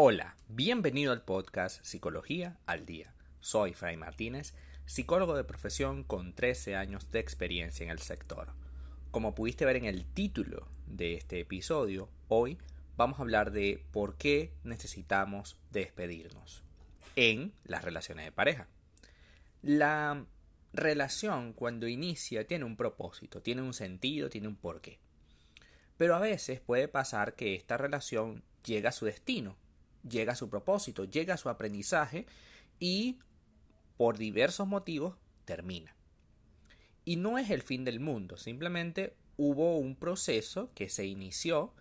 Hola, bienvenido al podcast Psicología al Día. Soy Fray Martínez, psicólogo de profesión con 13 años de experiencia en el sector. Como pudiste ver en el título de este episodio, hoy vamos a hablar de por qué necesitamos despedirnos en las relaciones de pareja. La relación cuando inicia tiene un propósito, tiene un sentido, tiene un porqué. Pero a veces puede pasar que esta relación llega a su destino, llega a su propósito, llega a su aprendizaje y por diversos motivos termina. Y no es el fin del mundo, simplemente hubo un proceso que se inició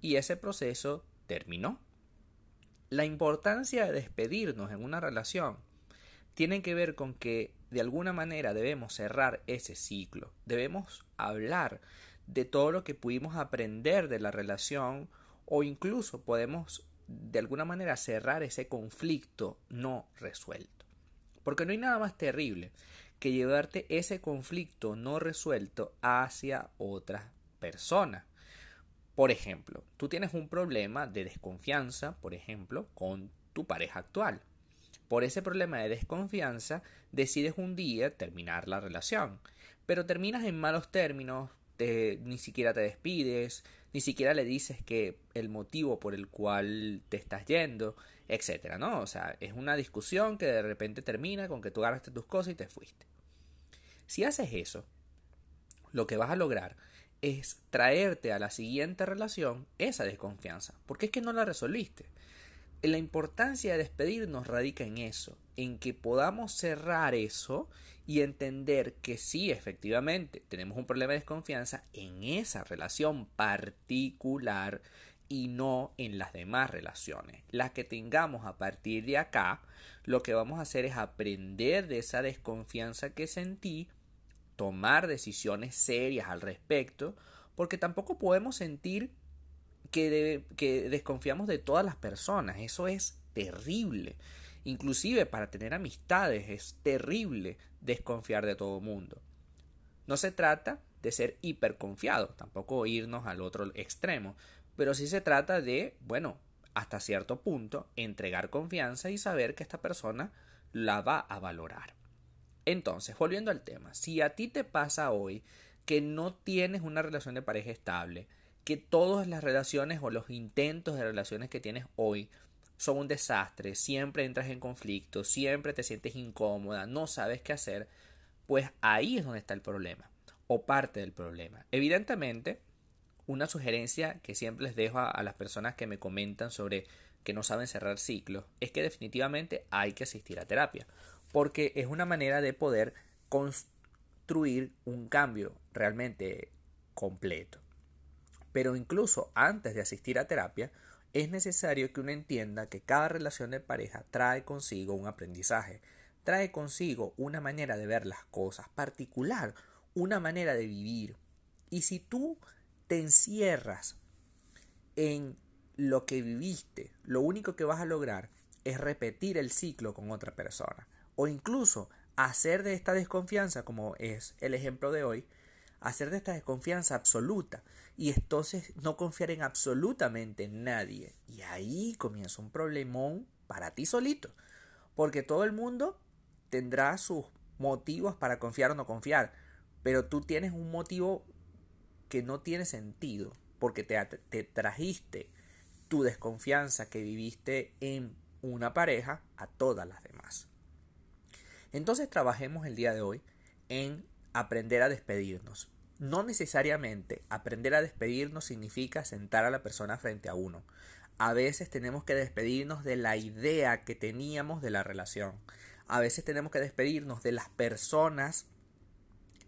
y ese proceso terminó. La importancia de despedirnos en una relación tiene que ver con que de alguna manera debemos cerrar ese ciclo, debemos hablar de todo lo que pudimos aprender de la relación o incluso podemos de alguna manera cerrar ese conflicto no resuelto. Porque no hay nada más terrible que llevarte ese conflicto no resuelto hacia otra persona. Por ejemplo, tú tienes un problema de desconfianza, por ejemplo, con tu pareja actual. Por ese problema de desconfianza decides un día terminar la relación, pero terminas en malos términos, ni siquiera te despides, ni siquiera le dices que el motivo por el cual te estás yendo, etcétera, ¿no? O sea, es una discusión que de repente termina con que tú agarraste tus cosas y te fuiste. Si haces eso, lo que vas a lograr es traerte a la siguiente relación esa desconfianza, porque es que no la resolviste. La importancia de despedirnos radica en eso, en que podamos cerrar eso y entender que sí, efectivamente, tenemos un problema de desconfianza en esa relación particular y no en las demás relaciones. Las que tengamos a partir de acá, lo que vamos a hacer es aprender de esa desconfianza que sentí, tomar decisiones serias al respecto, porque tampoco podemos sentir que, que desconfiamos de todas las personas. Eso es terrible. Inclusive para tener amistades es terrible desconfiar de todo mundo. No se trata de ser hiperconfiado, tampoco irnos al otro extremo, pero sí se trata de, bueno, hasta cierto punto, entregar confianza y saber que esta persona la va a valorar. Entonces, volviendo al tema, si a ti te pasa hoy que no tienes una relación de pareja estable, que todas las relaciones o los intentos de relaciones que tienes hoy son un desastre, siempre entras en conflicto, siempre te sientes incómoda, no sabes qué hacer, pues ahí es donde está el problema o parte del problema. Evidentemente, una sugerencia que siempre les dejo a, las personas que me comentan sobre que no saben cerrar ciclos es que definitivamente hay que asistir a terapia, porque es una manera de poder construir un cambio realmente completo. Pero incluso antes de asistir a terapia, es necesario que uno entienda que cada relación de pareja trae consigo un aprendizaje, trae consigo una manera de ver las cosas particular, una manera de vivir. Y si tú te encierras en lo que viviste, lo único que vas a lograr es repetir el ciclo con otra persona. O incluso hacer de esta desconfianza, como es el ejemplo de hoy, hacer de esta desconfianza absoluta y entonces no confiar en absolutamente nadie. Y ahí comienza un problemón para ti solito, porque todo el mundo tendrá sus motivos para confiar o no confiar, pero tú tienes un motivo que no tiene sentido, porque te, te trajiste tu desconfianza que viviste en una pareja a todas las demás. Entonces trabajemos el día de hoy en aprender a despedirnos. No necesariamente aprender a despedirnos significa sentar a la persona frente a uno. A veces tenemos que despedirnos de la idea que teníamos de la relación. A veces tenemos que despedirnos de las personas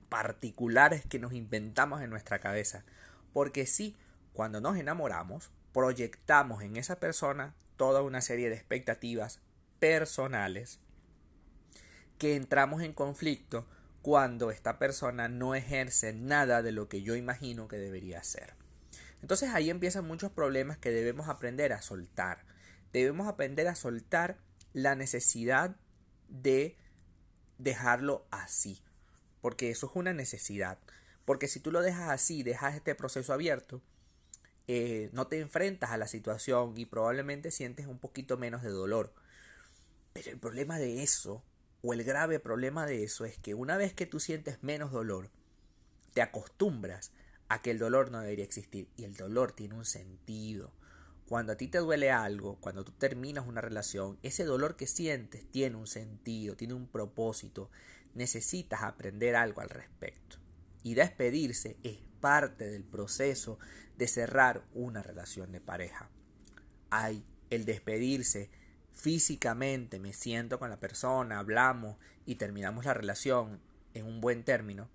particulares que nos inventamos en nuestra cabeza. Porque sí, cuando nos enamoramos, proyectamos en esa persona toda una serie de expectativas personales que entramos en conflicto cuando esta persona no ejerce nada de lo que yo imagino que debería hacer. Entonces ahí empiezan muchos problemas que debemos aprender a soltar. Debemos aprender a soltar la necesidad de dejarlo así, porque eso es una necesidad. Porque si tú lo dejas así, dejas este proceso abierto, eh, no te enfrentas a la situación y probablemente sientes un poquito menos de dolor. Pero el problema de eso, o el grave problema de eso, es que una vez que tú sientes menos dolor, te acostumbras a que el dolor no debería existir y el dolor tiene un sentido. Cuando a ti te duele algo, cuando tú terminas una relación, ese dolor que sientes tiene un sentido, tiene un propósito. Necesitas aprender algo al respecto. Y despedirse es parte del proceso de cerrar una relación de pareja. Hay el despedirse físicamente, me siento con la persona, hablamos y terminamos la relación en un buen término.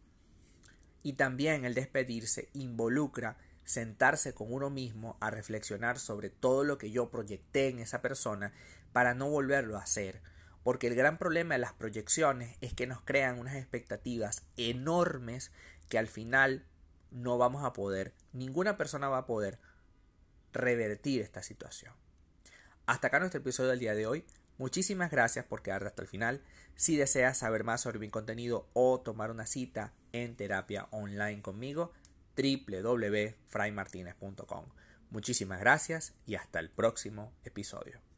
Y también el despedirse involucra sentarse con uno mismo a reflexionar sobre todo lo que yo proyecté en esa persona para no volverlo a hacer. Porque el gran problema de las proyecciones es que nos crean unas expectativas enormes que al final no vamos a poder, ninguna persona va a poder revertir esta situación. Hasta acá nuestro episodio del día de hoy. Muchísimas gracias por quedarte hasta el final. Si deseas saber más sobre mi contenido o tomar una cita en terapia online conmigo, www.fraymartinez.com. Muchísimas gracias y hasta el próximo episodio.